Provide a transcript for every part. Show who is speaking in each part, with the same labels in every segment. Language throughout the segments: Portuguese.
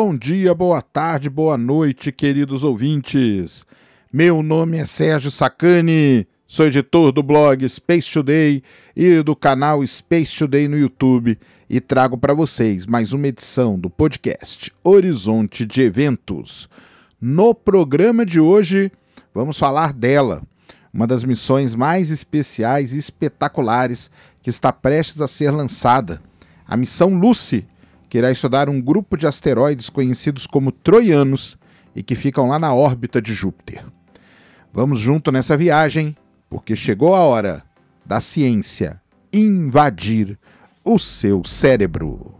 Speaker 1: Bom dia, boa tarde, boa noite, queridos ouvintes. Meu nome é Sérgio Sacani, sou editor do blog Space Today e do canal Space Today no YouTube e trago para vocês mais uma edição do podcast Horizonte de Eventos. No programa de hoje, vamos falar dela, uma das missões mais especiais e espetaculares que está prestes a ser lançada, a missão Lucy que irá estudar um grupo de asteroides conhecidos como troianos e que ficam lá na órbita de Júpiter. Vamos junto nessa viagem, porque chegou a hora da ciência invadir o seu cérebro.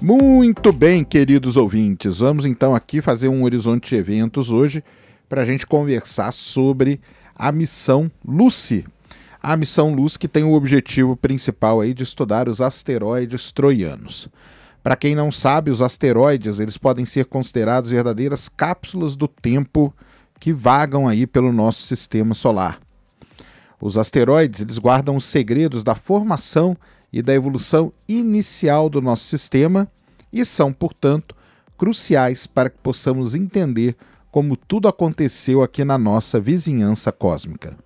Speaker 1: Muito bem, queridos ouvintes, vamos então aqui fazer um horizonte de eventos hoje para a gente conversar sobre a missão Lucy. A missão Lucy que tem o objetivo principal aí de estudar os asteroides troianos. Para quem não sabe, os asteroides eles podem ser considerados verdadeiras cápsulas do tempo que vagam aí pelo nosso sistema solar. Os asteroides eles guardam os segredos da formação e da evolução inicial do nosso sistema e são, portanto, cruciais para que possamos entender como tudo aconteceu aqui na nossa vizinhança cósmica.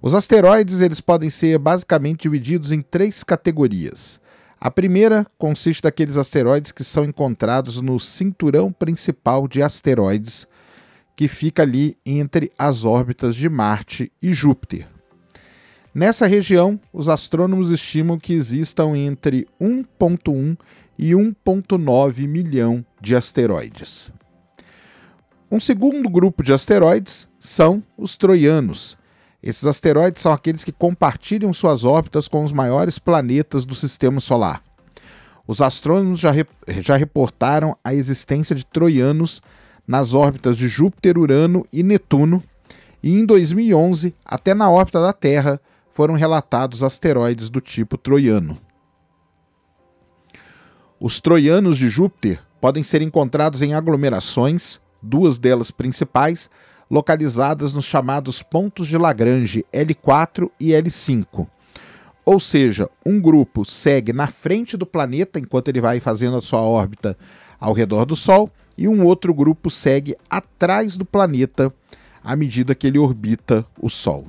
Speaker 1: Os asteroides eles podem ser basicamente divididos em três categorias. A primeira consiste daqueles asteroides que são encontrados no cinturão principal de asteroides, que fica ali entre as órbitas de Marte e Júpiter. Nessa região, os astrônomos estimam que existam entre 1,1 e 1,9 milhão de asteroides. Um segundo grupo de asteroides são os troianos. Esses asteroides são aqueles que compartilham suas órbitas com os maiores planetas do sistema solar. Os astrônomos já, já reportaram a existência de troianos nas órbitas de Júpiter, Urano e Netuno, e em 2011, até na órbita da Terra, foram relatados asteroides do tipo troiano. Os troianos de Júpiter podem ser encontrados em aglomerações, duas delas principais, localizadas nos chamados pontos de Lagrange L4 e L5. Ou seja, um grupo segue na frente do planeta enquanto ele vai fazendo a sua órbita ao redor do Sol, e um outro grupo segue atrás do planeta à medida que ele orbita o Sol.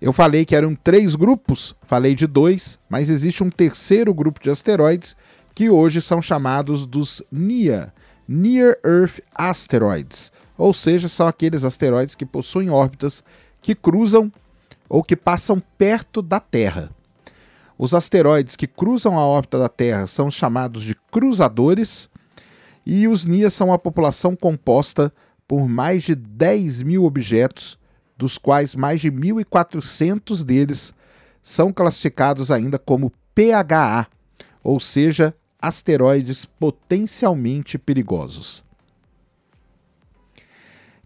Speaker 1: Eu falei que eram três grupos, falei de dois, mas existe um terceiro grupo de asteroides que hoje são chamados dos NIA, Near Earth Asteroids, ou seja, são aqueles asteroides que possuem órbitas que cruzam ou que passam perto da Terra. Os asteroides que cruzam a órbita da Terra são chamados de cruzadores, e os NIA são uma população composta por mais de 10 mil objetos, dos quais mais de 1.400 deles são classificados ainda como PHA, ou seja, asteroides potencialmente perigosos.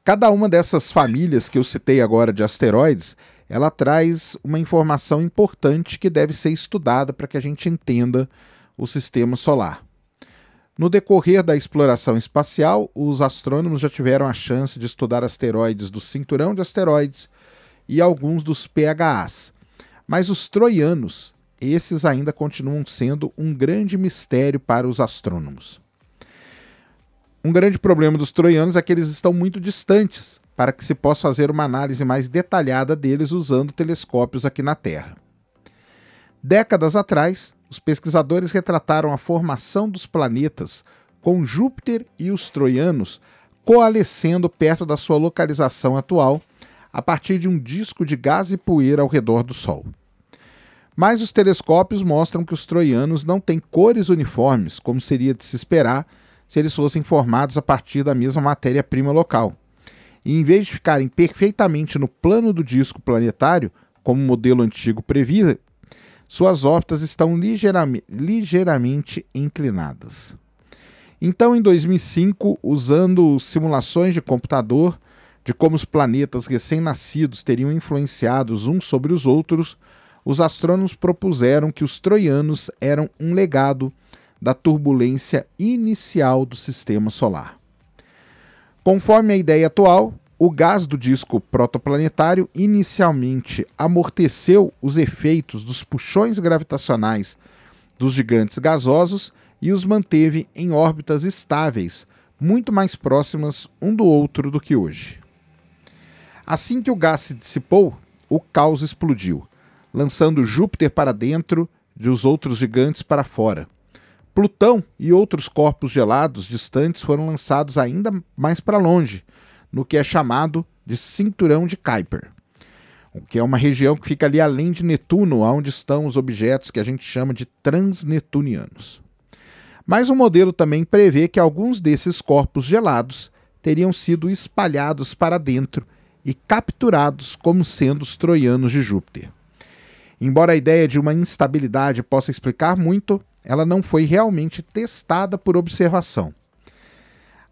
Speaker 1: Cada uma dessas famílias que eu citei agora de asteroides, ela traz uma informação importante que deve ser estudada para que a gente entenda o sistema solar. No decorrer da exploração espacial, os astrônomos já tiveram a chance de estudar asteroides do cinturão de asteroides e alguns dos PHAs. Mas os troianos, esses ainda continuam sendo um grande mistério para os astrônomos. Um grande problema dos troianos é que eles estão muito distantes para que se possa fazer uma análise mais detalhada deles usando telescópios aqui na Terra. Décadas atrás, os pesquisadores retrataram a formação dos planetas com Júpiter e os troianos coalescendo perto da sua localização atual, a partir de um disco de gás e poeira ao redor do Sol. Mas os telescópios mostram que os troianos não têm cores uniformes, como seria de se esperar se eles fossem formados a partir da mesma matéria-prima local. E em vez de ficarem perfeitamente no plano do disco planetário, como o modelo antigo previa, suas órbitas estão ligeiramente, ligeiramente inclinadas. Então, em 2005, usando simulações de computador de como os planetas recém-nascidos teriam influenciados uns sobre os outros, os astrônomos propuseram que os troianos eram um legado da turbulência inicial do sistema solar. Conforme a ideia atual, o gás do disco protoplanetário inicialmente amorteceu os efeitos dos puxões gravitacionais dos gigantes gasosos e os manteve em órbitas estáveis, muito mais próximas um do outro do que hoje. Assim que o gás se dissipou, o caos explodiu, lançando Júpiter para dentro e os outros gigantes para fora. Plutão e outros corpos gelados distantes foram lançados ainda mais para longe, no que é chamado de Cinturão de Kuiper, que é uma região que fica ali além de Netuno, onde estão os objetos que a gente chama de transnetunianos. Mas o modelo também prevê que alguns desses corpos gelados teriam sido espalhados para dentro e capturados como sendo os troianos de Júpiter. Embora a ideia de uma instabilidade possa explicar muito, ela não foi realmente testada por observação.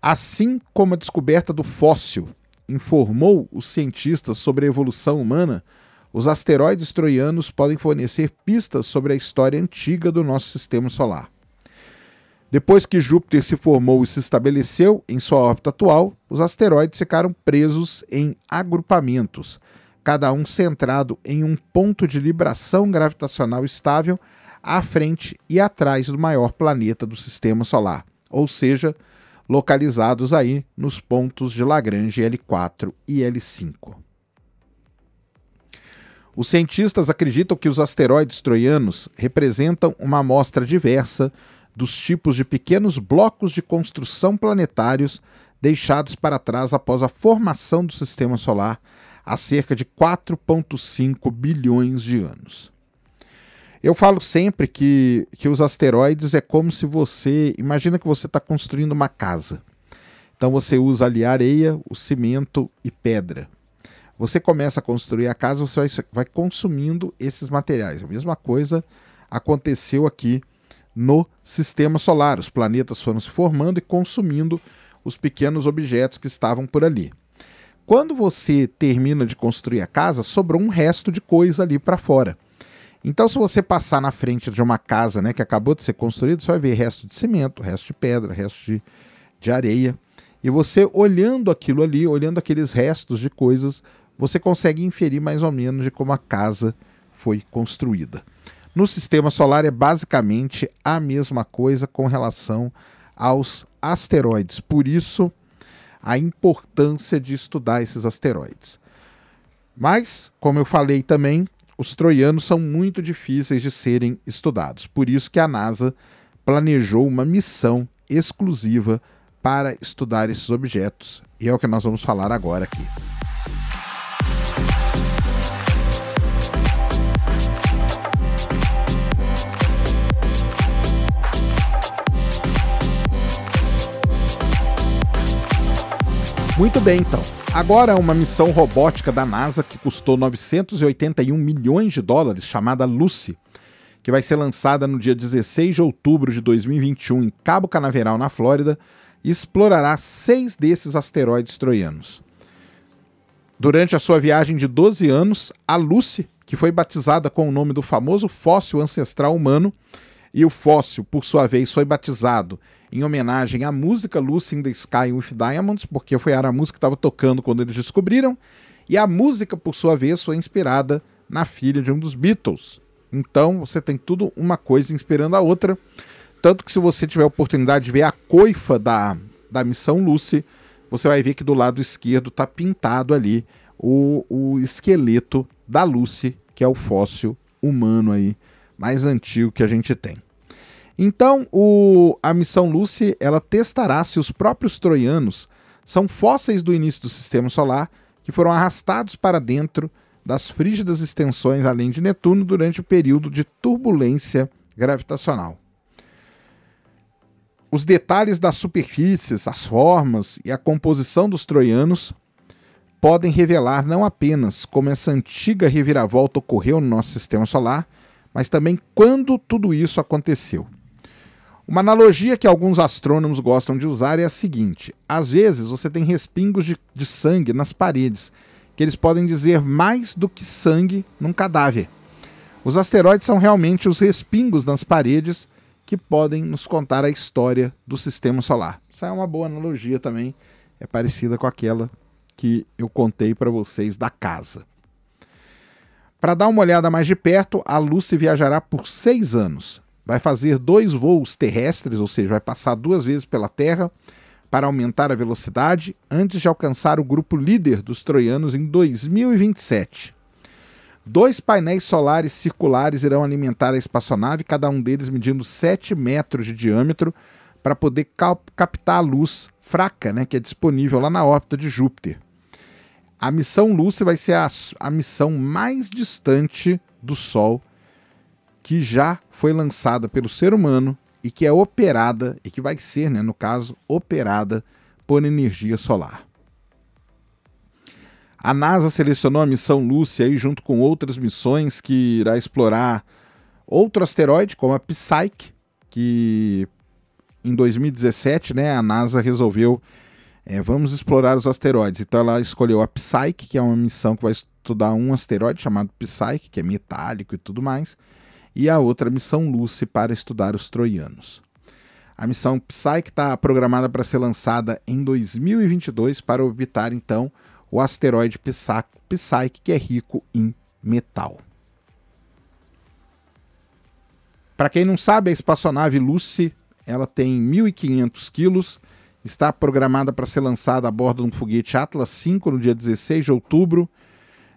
Speaker 1: Assim como a descoberta do fóssil informou os cientistas sobre a evolução humana, os asteroides troianos podem fornecer pistas sobre a história antiga do nosso sistema solar. Depois que Júpiter se formou e se estabeleceu em sua órbita atual, os asteroides ficaram presos em agrupamentos, cada um centrado em um ponto de libração gravitacional estável à frente e atrás do maior planeta do sistema solar, ou seja, localizados aí nos pontos de Lagrange L4 e L5. Os cientistas acreditam que os asteroides troianos representam uma amostra diversa dos tipos de pequenos blocos de construção planetários deixados para trás após a formação do sistema solar há cerca de 4,5 bilhões de anos. Eu falo sempre que, que os asteroides é como se você. Imagina que você está construindo uma casa. Então você usa ali areia, o cimento e pedra. Você começa a construir a casa, você vai, vai consumindo esses materiais. A mesma coisa aconteceu aqui no sistema solar. Os planetas foram se formando e consumindo os pequenos objetos que estavam por ali. Quando você termina de construir a casa, sobrou um resto de coisa ali para fora. Então, se você passar na frente de uma casa né, que acabou de ser construída, você vai ver resto de cimento, resto de pedra, resto de, de areia. E você olhando aquilo ali, olhando aqueles restos de coisas, você consegue inferir mais ou menos de como a casa foi construída. No sistema solar é basicamente a mesma coisa com relação aos asteroides. Por isso, a importância de estudar esses asteroides. Mas, como eu falei também, os troianos são muito difíceis de serem estudados. Por isso que a NASA planejou uma missão exclusiva para estudar esses objetos. E é o que nós vamos falar agora aqui. Muito bem, então. Agora, uma missão robótica da NASA que custou 981 milhões de dólares, chamada Lucy, que vai ser lançada no dia 16 de outubro de 2021 em Cabo Canaveral, na Flórida, explorará seis desses asteroides troianos. Durante a sua viagem de 12 anos, a Lucy, que foi batizada com o nome do famoso fóssil ancestral humano, e o fóssil, por sua vez, foi batizado em homenagem à música Lucy in the Sky with Diamonds, porque foi a música que estava tocando quando eles descobriram, e a música, por sua vez, foi inspirada na filha de um dos Beatles. Então você tem tudo uma coisa inspirando a outra. Tanto que se você tiver a oportunidade de ver a coifa da, da missão Lucy, você vai ver que do lado esquerdo está pintado ali o, o esqueleto da Lucy, que é o fóssil humano aí mais antigo que a gente tem. Então, o, a missão Lucy ela testará se os próprios troianos são fósseis do início do sistema solar que foram arrastados para dentro das frígidas extensões além de Netuno durante o período de turbulência gravitacional. Os detalhes das superfícies, as formas e a composição dos troianos podem revelar não apenas como essa antiga reviravolta ocorreu no nosso sistema solar, mas também quando tudo isso aconteceu. Uma analogia que alguns astrônomos gostam de usar é a seguinte: às vezes você tem respingos de, de sangue nas paredes, que eles podem dizer mais do que sangue num cadáver. Os asteroides são realmente os respingos nas paredes que podem nos contar a história do sistema solar. Isso é uma boa analogia também, é parecida com aquela que eu contei para vocês da casa. Para dar uma olhada mais de perto, a Lucy viajará por seis anos. Vai fazer dois voos terrestres, ou seja, vai passar duas vezes pela Terra para aumentar a velocidade antes de alcançar o grupo líder dos troianos em 2027. Dois painéis solares circulares irão alimentar a espaçonave, cada um deles medindo 7 metros de diâmetro, para poder captar a luz fraca né, que é disponível lá na órbita de Júpiter. A missão Lucy vai ser a, a missão mais distante do Sol que já foi lançada pelo ser humano e que é operada, e que vai ser, né, no caso, operada por energia solar. A NASA selecionou a missão Lucy aí, junto com outras missões que irá explorar outro asteroide, como a Psyche, que em 2017 né, a NASA resolveu é, vamos explorar os asteroides. Então ela escolheu a Psyche, que é uma missão que vai estudar um asteroide chamado Psyche, que é metálico e tudo mais, e a outra missão Lucy para estudar os troianos. A missão Psyche está programada para ser lançada em 2022 para orbitar então o asteroide Psyche, que é rico em metal. Para quem não sabe, a espaçonave Lucy ela tem 1.500 quilos, está programada para ser lançada a bordo de um foguete Atlas V no dia 16 de outubro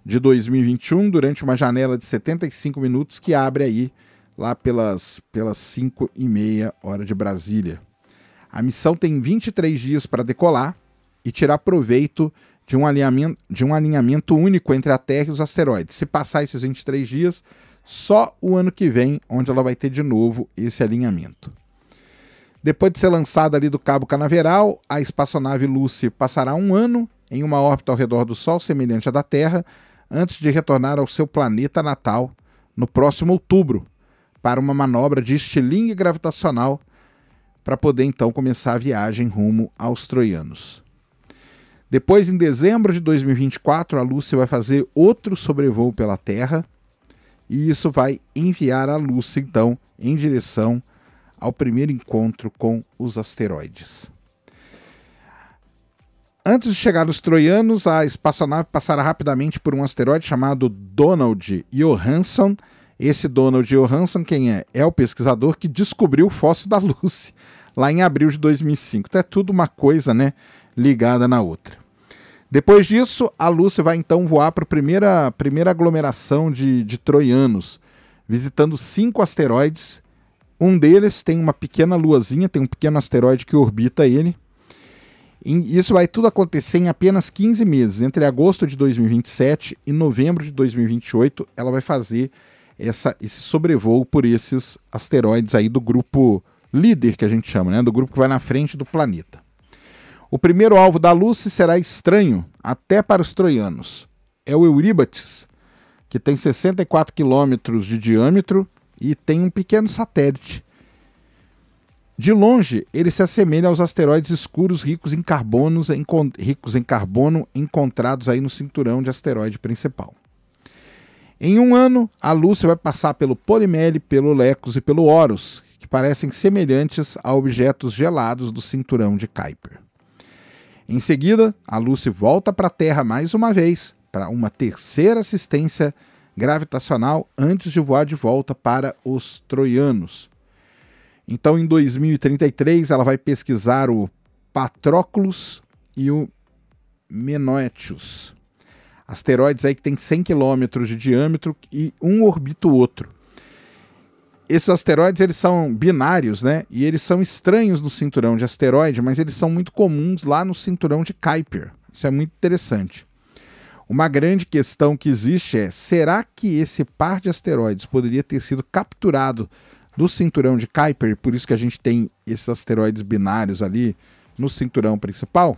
Speaker 1: de 2021, durante uma janela de 75 minutos que abre aí lá pelas, pelas 5 e meia hora de Brasília. A missão tem 23 dias para decolar e tirar proveito de um, alinhamento, de um alinhamento único entre a Terra e os asteroides. Se passar esses 23 dias, só o ano que vem, onde ela vai ter de novo esse alinhamento. Depois de ser lançada ali do Cabo Canaveral, a espaçonave Lucy passará um ano em uma órbita ao redor do Sol semelhante à da Terra, antes de retornar ao seu planeta natal no próximo outubro, para uma manobra de estilingue gravitacional para poder então começar a viagem rumo aos troianos. Depois, em dezembro de 2024, a Lucy vai fazer outro sobrevoo pela Terra e isso vai enviar a Lucy então em direção ao primeiro encontro com os asteroides. Antes de chegar nos troianos, a espaçonave passará rapidamente por um asteroide chamado Donald Johansson. Esse Donald Johansson, quem é? É o pesquisador que descobriu o fóssil da Lucy lá em abril de 2005. Então é tudo uma coisa, né, ligada na outra. Depois disso, a Lucy vai então voar para a primeira, primeira aglomeração de, de troianos, visitando cinco asteroides um deles tem uma pequena luazinha, tem um pequeno asteroide que orbita ele. E isso vai tudo acontecer em apenas 15 meses. Entre agosto de 2027 e novembro de 2028, ela vai fazer essa, esse sobrevoo por esses asteroides aí do grupo líder, que a gente chama, né? do grupo que vai na frente do planeta. O primeiro alvo da Lucy será estranho até para os troianos. É o Euríbates, que tem 64 quilômetros de diâmetro e tem um pequeno satélite. De longe, ele se assemelha aos asteroides escuros ricos em, carbonos, em, ricos em carbono encontrados aí no cinturão de asteroide principal. Em um ano, a Lúcia vai passar pelo Polimele, pelo Lecos e pelo Horus, que parecem semelhantes a objetos gelados do cinturão de Kuiper. Em seguida, a Lucy volta para a Terra mais uma vez para uma terceira assistência gravitacional antes de voar de volta para os troianos. Então, em 2033, ela vai pesquisar o Patroclus e o Menoetius. Asteroides aí que tem 100 km de diâmetro e um orbita o outro. Esses asteroides eles são binários, né? E eles são estranhos no cinturão de asteroide, mas eles são muito comuns lá no cinturão de Kuiper. Isso é muito interessante. Uma grande questão que existe é: será que esse par de asteroides poderia ter sido capturado do cinturão de Kuiper, por isso que a gente tem esses asteroides binários ali no cinturão principal?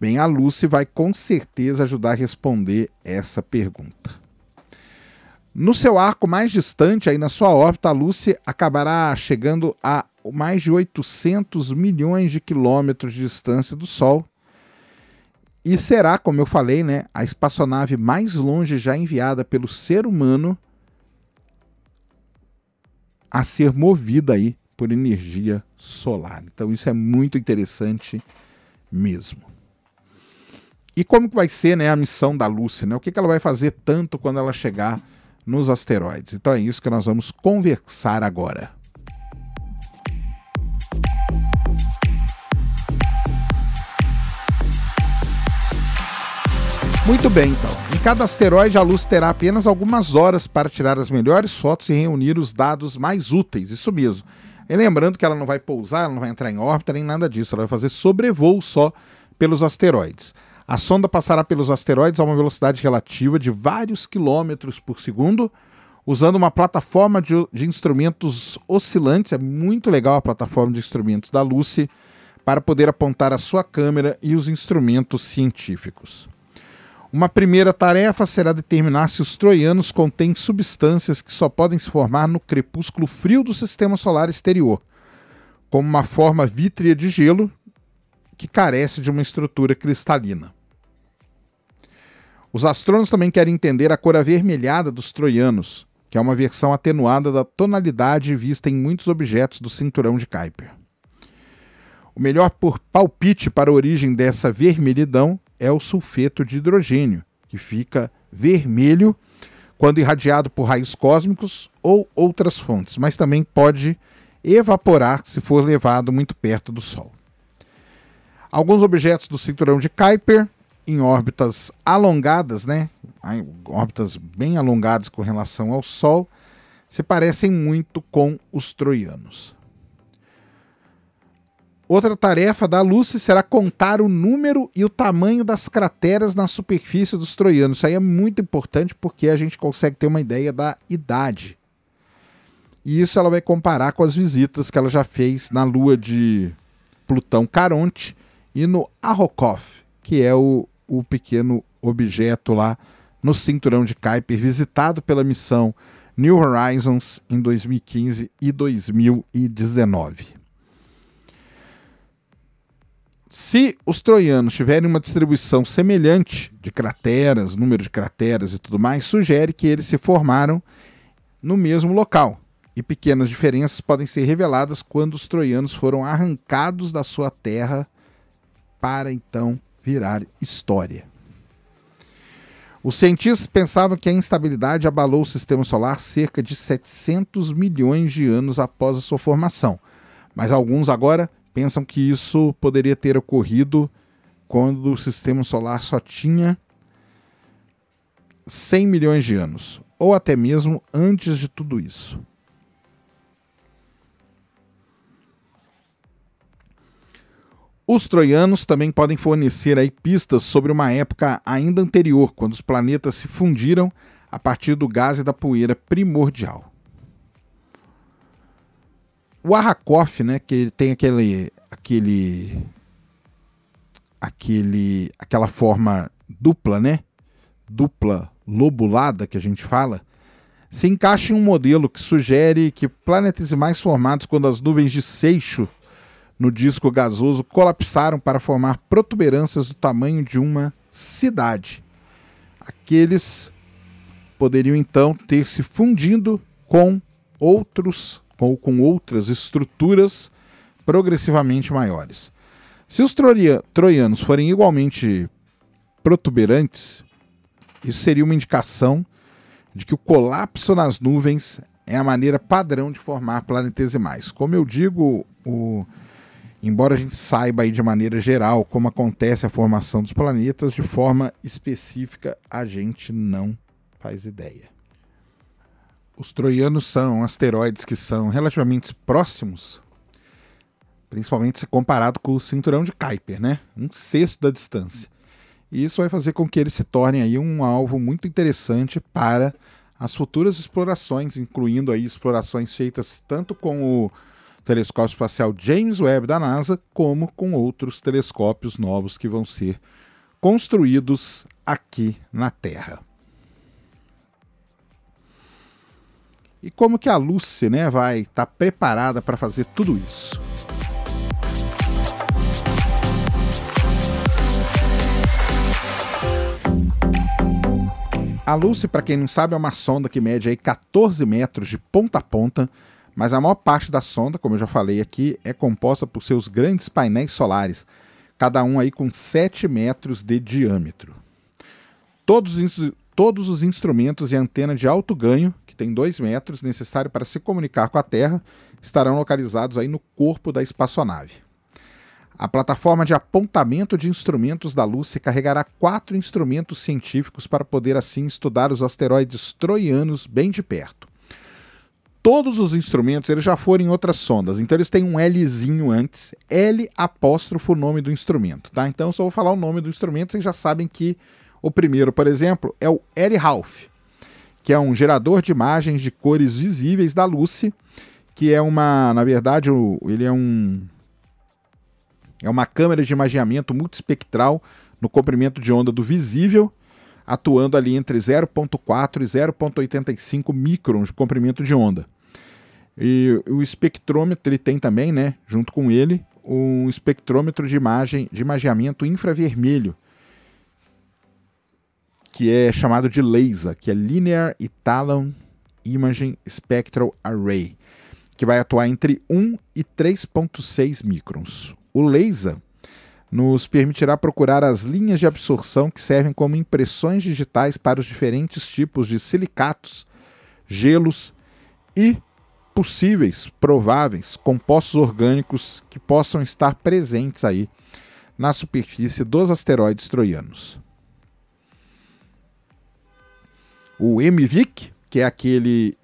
Speaker 1: Bem, a Lucy vai com certeza ajudar a responder essa pergunta. No seu arco mais distante, aí na sua órbita, a Lucy acabará chegando a mais de 800 milhões de quilômetros de distância do Sol, e será, como eu falei, né, a espaçonave mais longe já enviada pelo ser humano a ser movida aí por energia solar. Então isso é muito interessante mesmo. E como que vai ser né, a missão da Lucy? Né? O que, que ela vai fazer tanto quando ela chegar nos asteroides? Então é isso que nós vamos conversar agora. Muito bem, então. Em cada asteroide, a luz terá apenas algumas horas para tirar as melhores fotos e reunir os dados mais úteis. Isso mesmo. E lembrando que ela não vai pousar, ela não vai entrar em órbita nem nada disso. Ela vai fazer sobrevoo só pelos asteroides. A sonda passará pelos asteroides a uma velocidade relativa de vários quilômetros por segundo, usando uma plataforma de, de instrumentos oscilantes. É muito legal a plataforma de instrumentos da Lucy para poder apontar a sua câmera e os instrumentos científicos. Uma primeira tarefa será determinar se os troianos contêm substâncias que só podem se formar no crepúsculo frio do sistema solar exterior, como uma forma vítrea de gelo que carece de uma estrutura cristalina. Os astrônomos também querem entender a cor avermelhada dos troianos, que é uma versão atenuada da tonalidade vista em muitos objetos do cinturão de Kuiper. O melhor por palpite para a origem dessa vermelhidão é o sulfeto de hidrogênio, que fica vermelho quando irradiado por raios cósmicos ou outras fontes, mas também pode evaporar se for levado muito perto do Sol. Alguns objetos do cinturão de Kuiper, em órbitas alongadas, né, órbitas bem alongadas com relação ao Sol, se parecem muito com os troianos. Outra tarefa da Lucy será contar o número e o tamanho das crateras na superfície dos troianos. Isso aí é muito importante porque a gente consegue ter uma ideia da idade. E isso ela vai comparar com as visitas que ela já fez na lua de Plutão Caronte e no Arrokoth, que é o, o pequeno objeto lá no cinturão de Kuiper, visitado pela missão New Horizons em 2015 e 2019. Se os troianos tiverem uma distribuição semelhante de crateras, número de crateras e tudo mais, sugere que eles se formaram no mesmo local. E pequenas diferenças podem ser reveladas quando os troianos foram arrancados da sua terra para então virar história. Os cientistas pensavam que a instabilidade abalou o sistema solar cerca de 700 milhões de anos após a sua formação, mas alguns agora pensam que isso poderia ter ocorrido quando o sistema solar só tinha 100 milhões de anos, ou até mesmo antes de tudo isso. Os troianos também podem fornecer aí pistas sobre uma época ainda anterior, quando os planetas se fundiram a partir do gás e da poeira primordial. O Arrakoff, né, que tem aquele aquele aquele aquela forma dupla, né? Dupla lobulada que a gente fala, se encaixa em um modelo que sugere que planetesimais formados quando as nuvens de Seixo no disco gasoso colapsaram para formar protuberâncias do tamanho de uma cidade. Aqueles poderiam então ter se fundindo com outros ou com outras estruturas progressivamente maiores. Se os troianos forem igualmente protuberantes, isso seria uma indicação de que o colapso nas nuvens é a maneira padrão de formar planetesimais. Como eu digo, o... embora a gente saiba aí de maneira geral como acontece a formação dos planetas, de forma específica a gente não faz ideia. Os troianos são asteroides que são relativamente próximos, principalmente se comparado com o cinturão de Kuiper, né? Um sexto da distância. E isso vai fazer com que eles se tornem aí um alvo muito interessante para as futuras explorações, incluindo aí explorações feitas tanto com o telescópio espacial James Webb da NASA, como com outros telescópios novos que vão ser construídos aqui na Terra. E como que a Lucy né, vai estar tá preparada para fazer tudo isso. A Lucy, para quem não sabe, é uma sonda que mede aí 14 metros de ponta a ponta, mas a maior parte da sonda, como eu já falei aqui, é composta por seus grandes painéis solares, cada um aí com 7 metros de diâmetro. Todos, todos os instrumentos e antena de alto ganho, que tem 2 metros, necessário para se comunicar com a Terra, estarão localizados aí no corpo da espaçonave. A plataforma de apontamento de instrumentos da Lúcia carregará quatro instrumentos científicos para poder assim estudar os asteroides troianos bem de perto. Todos os instrumentos eles já foram em outras sondas, então eles têm um Lzinho antes, L apóstrofo o nome do instrumento, tá? Então eu só vou falar o nome do instrumento, vocês já sabem que o primeiro, por exemplo, é o L Ralph, que é um gerador de imagens de cores visíveis da Lucy, que é uma, na verdade, ele é um é uma câmera de imageamento multispectral no comprimento de onda do visível, atuando ali entre 0.4 e 0.85 microns de comprimento de onda. E o espectrômetro ele tem também, né, junto com ele, um espectrômetro de imagem de imageamento infravermelho, que é chamado de LASER, que é Linear Talon Imaging Spectral Array, que vai atuar entre 1 e 3.6 microns. O laser nos permitirá procurar as linhas de absorção que servem como impressões digitais para os diferentes tipos de silicatos, gelos e possíveis, prováveis compostos orgânicos que possam estar presentes aí na superfície dos asteroides troianos. O MVIC, que é aquele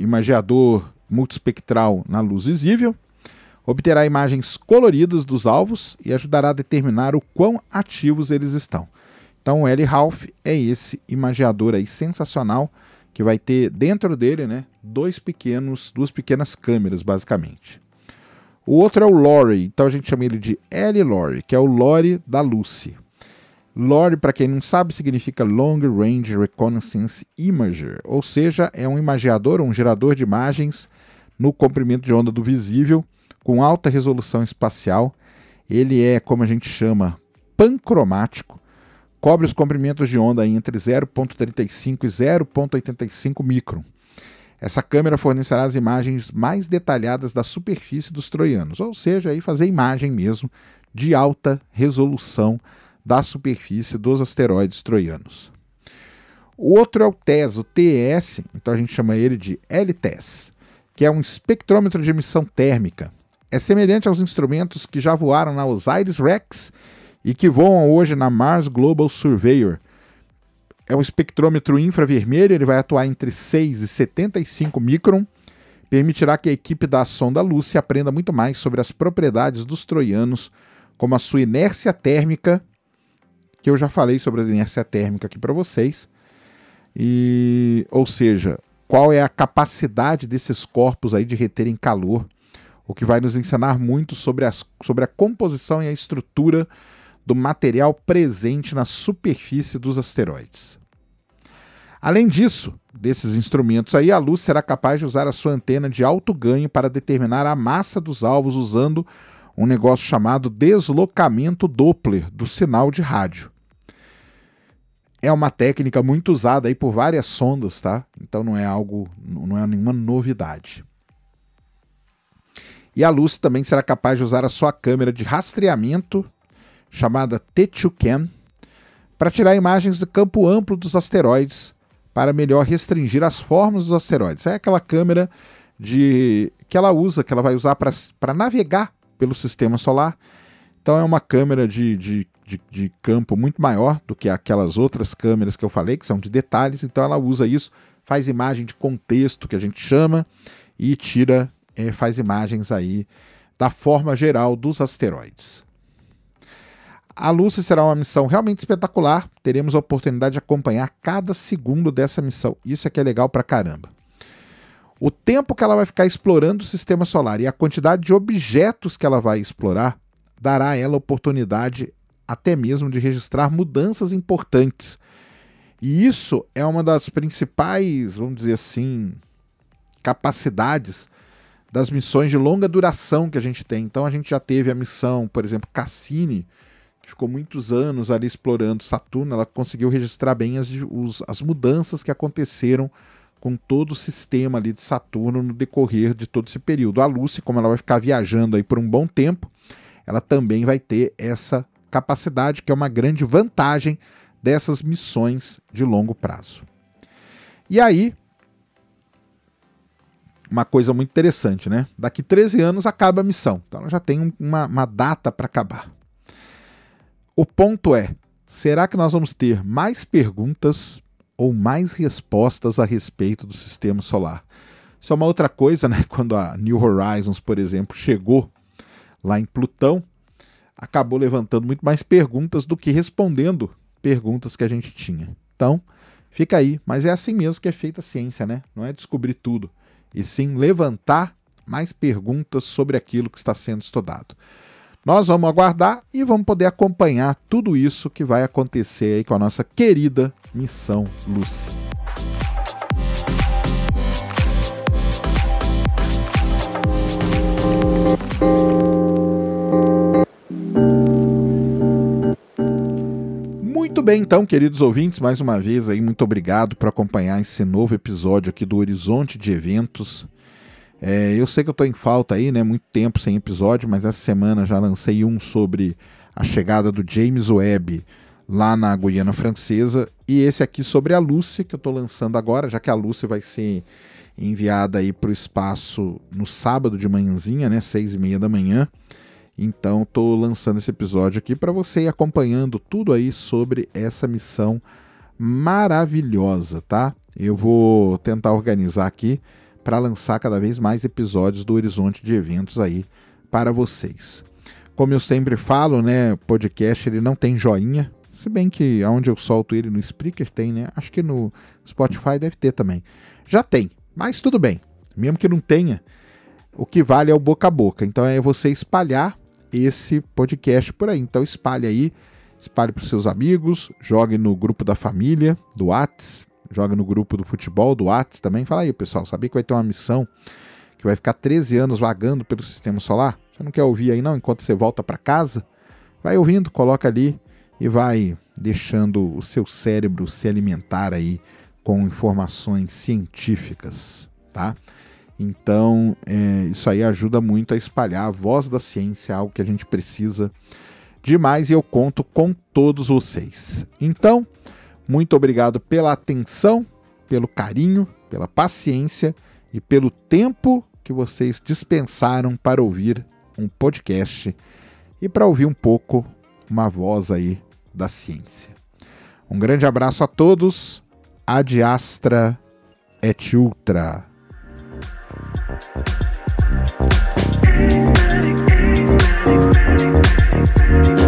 Speaker 1: imageador multispectral na luz visível, obterá imagens coloridas dos alvos e ajudará a determinar o quão ativos eles estão. Então o L Ralph é esse imagiador aí sensacional que vai ter dentro dele, né, dois pequenos, duas pequenas câmeras basicamente. O outro é o LORI, então a gente chama ele de L LORI, que é o LORI da Lucy. LORI, para quem não sabe, significa Long Range Reconnaissance Imager, ou seja, é um imagiador, um gerador de imagens no comprimento de onda do visível com alta resolução espacial. Ele é, como a gente chama, pancromático, cobre os comprimentos de onda entre 0.35 e 0.85 micron. Essa câmera fornecerá as imagens mais detalhadas da superfície dos troianos, ou seja, aí fazer imagem mesmo de alta resolução da superfície dos asteroides troianos. O outro é o TES, o TES, então a gente chama ele de LTES, que é um espectrômetro de emissão térmica é semelhante aos instrumentos que já voaram na OSIRIS-REx e que voam hoje na Mars Global Surveyor. É um espectrômetro infravermelho, ele vai atuar entre 6 e 75 micron, permitirá que a equipe da sonda Lucy aprenda muito mais sobre as propriedades dos troianos, como a sua inércia térmica, que eu já falei sobre a inércia térmica aqui para vocês, e, ou seja, qual é a capacidade desses corpos aí de reterem calor o que vai nos ensinar muito sobre, as, sobre a composição e a estrutura do material presente na superfície dos asteroides. Além disso, desses instrumentos aí, a luz será capaz de usar a sua antena de alto ganho para determinar a massa dos alvos usando um negócio chamado deslocamento Doppler do sinal de rádio. É uma técnica muito usada aí por várias sondas, tá? Então não é algo, não é nenhuma novidade. E a Lucy também será capaz de usar a sua câmera de rastreamento, chamada T2Cam, para tirar imagens do campo amplo dos asteroides para melhor restringir as formas dos asteroides. É aquela câmera de que ela usa, que ela vai usar para navegar pelo sistema solar. Então é uma câmera de, de, de, de, campo muito maior do que aquelas outras câmeras que eu falei, que são de detalhes. Então ela usa isso, faz imagem de contexto, que a gente chama, e tira é, faz imagens aí da forma geral dos asteroides. A Lucy será uma missão realmente espetacular. Teremos a oportunidade de acompanhar cada segundo dessa missão. Isso é que é legal pra caramba. O tempo que ela vai ficar explorando o sistema solar e a quantidade de objetos que ela vai explorar dará a ela oportunidade até mesmo de registrar mudanças importantes. E isso é uma das principais, vamos dizer assim, capacidades das missões de longa duração que a gente tem. Então a gente já teve a missão, por exemplo, Cassini, que ficou muitos anos ali explorando Saturno, ela conseguiu registrar bem as, os, as mudanças que aconteceram com todo o sistema ali de Saturno no decorrer de todo esse período. A Lucy, como ela vai ficar viajando aí por um bom tempo, ela também vai ter essa capacidade, que é uma grande vantagem dessas missões de longo prazo. E aí, uma coisa muito interessante, né? Daqui 13 anos acaba a missão, então ela já tem uma, uma data para acabar. O ponto é: será que nós vamos ter mais perguntas ou mais respostas a respeito do sistema solar? Isso é uma outra coisa, né? Quando a New Horizons, por exemplo, chegou lá em Plutão, acabou levantando muito mais perguntas do que respondendo perguntas que a gente tinha. Então, fica aí, mas é assim mesmo que é feita a ciência, né? Não é descobrir tudo, e sim levantar mais perguntas sobre aquilo que está sendo estudado. Nós vamos aguardar e vamos poder acompanhar tudo isso que vai acontecer aí com a nossa querida missão Lucy. Bem, então, queridos ouvintes, mais uma vez aí, muito obrigado por acompanhar esse novo episódio aqui do Horizonte de Eventos. É, eu sei que eu estou em falta aí, né? Muito tempo sem episódio, mas essa semana já lancei um sobre a chegada do James Webb lá na Guiana Francesa e esse aqui sobre a Lucy que eu estou lançando agora, já que a Lucy vai ser enviada aí para o espaço no sábado de manhãzinha, né, seis e meia da manhã. Então estou lançando esse episódio aqui para você ir acompanhando tudo aí sobre essa missão maravilhosa, tá? Eu vou tentar organizar aqui para lançar cada vez mais episódios do Horizonte de Eventos aí para vocês. Como eu sempre falo, né, o podcast ele não tem joinha, se bem que aonde eu solto ele no Spreaker tem, né? Acho que no Spotify deve ter também. Já tem, mas tudo bem. Mesmo que não tenha, o que vale é o boca a boca. Então é você espalhar esse podcast por aí. Então espalhe aí, espalhe para os seus amigos, jogue no grupo da família, do Whats, jogue no grupo do futebol, do Whats também. Fala aí, pessoal, sabia que vai ter uma missão que vai ficar 13 anos vagando pelo sistema solar? Você não quer ouvir aí não enquanto você volta para casa? Vai ouvindo, coloca ali e vai deixando o seu cérebro se alimentar aí com informações científicas, tá? Então, é, isso aí ajuda muito a espalhar a voz da ciência, algo que a gente precisa demais e eu conto com todos vocês. Então, muito obrigado pela atenção, pelo carinho, pela paciência e pelo tempo que vocês dispensaram para ouvir um podcast e para ouvir um pouco uma voz aí da ciência. Um grande abraço a todos Ad Astra et Ultra. Thank you.